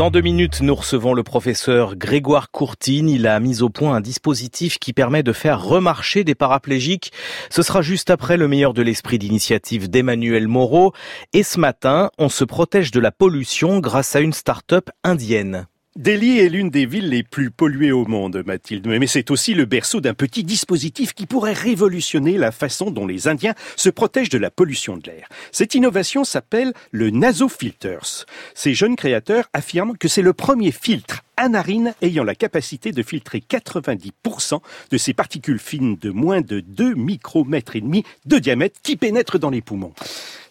Dans deux minutes, nous recevons le professeur Grégoire Courtine. Il a mis au point un dispositif qui permet de faire remarcher des paraplégiques. Ce sera juste après le meilleur de l'esprit d'initiative d'Emmanuel Moreau. Et ce matin, on se protège de la pollution grâce à une start-up indienne. Delhi est l'une des villes les plus polluées au monde, Mathilde, mais c'est aussi le berceau d'un petit dispositif qui pourrait révolutionner la façon dont les Indiens se protègent de la pollution de l'air. Cette innovation s'appelle le Nasofilters. Ces jeunes créateurs affirment que c'est le premier filtre à narine ayant la capacité de filtrer 90% de ces particules fines de moins de 2 micromètres et demi de diamètre qui pénètrent dans les poumons.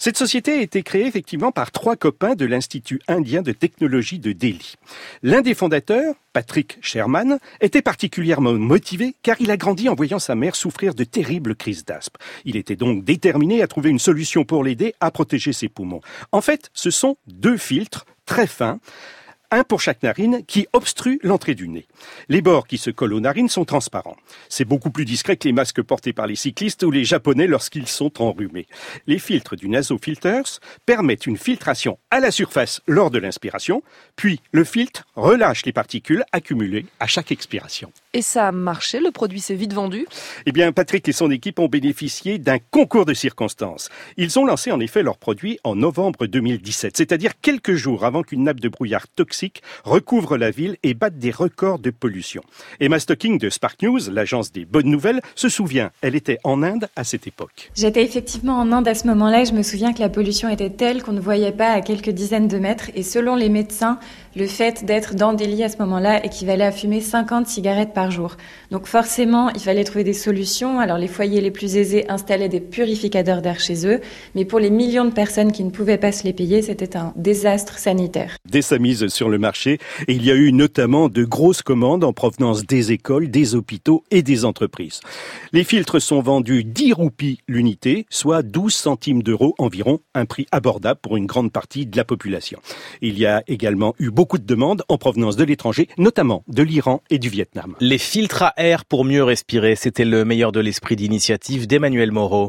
Cette société a été créée effectivement par trois copains de l'Institut indien de technologie de Delhi. L'un des fondateurs, Patrick Sherman, était particulièrement motivé car il a grandi en voyant sa mère souffrir de terribles crises d'asthme. Il était donc déterminé à trouver une solution pour l'aider à protéger ses poumons. En fait, ce sont deux filtres très fins un pour chaque narine, qui obstrue l'entrée du nez. Les bords qui se collent aux narines sont transparents. C'est beaucoup plus discret que les masques portés par les cyclistes ou les japonais lorsqu'ils sont enrhumés. Les filtres du nasofilters permettent une filtration à la surface lors de l'inspiration, puis le filtre relâche les particules accumulées à chaque expiration. Et ça a marché, le produit s'est vite vendu? Eh bien, Patrick et son équipe ont bénéficié d'un concours de circonstances. Ils ont lancé en effet leur produit en novembre 2017, c'est-à-dire quelques jours avant qu'une nappe de brouillard toxique recouvre la ville et batte des records de pollution. Emma Stocking de Spark News, l'agence des bonnes nouvelles, se souvient, elle était en Inde à cette époque. J'étais effectivement en Inde à ce moment-là et je me souviens que la pollution était telle qu'on ne voyait pas à quelques dizaines de mètres et selon les médecins, le fait d'être dans des lits à ce moment-là équivalait à fumer 50 cigarettes par jour. Donc forcément, il fallait trouver des solutions. Alors les foyers les plus aisés installaient des purificateurs d'air chez eux, mais pour les millions de personnes qui ne pouvaient pas se les payer, c'était un désastre sanitaire. Dès sa mise le marché, et il y a eu notamment de grosses commandes en provenance des écoles, des hôpitaux et des entreprises. Les filtres sont vendus 10 roupies l'unité, soit 12 centimes d'euros environ, un prix abordable pour une grande partie de la population. Il y a également eu beaucoup de demandes en provenance de l'étranger, notamment de l'Iran et du Vietnam. Les filtres à air pour mieux respirer, c'était le meilleur de l'esprit d'initiative d'Emmanuel Moreau.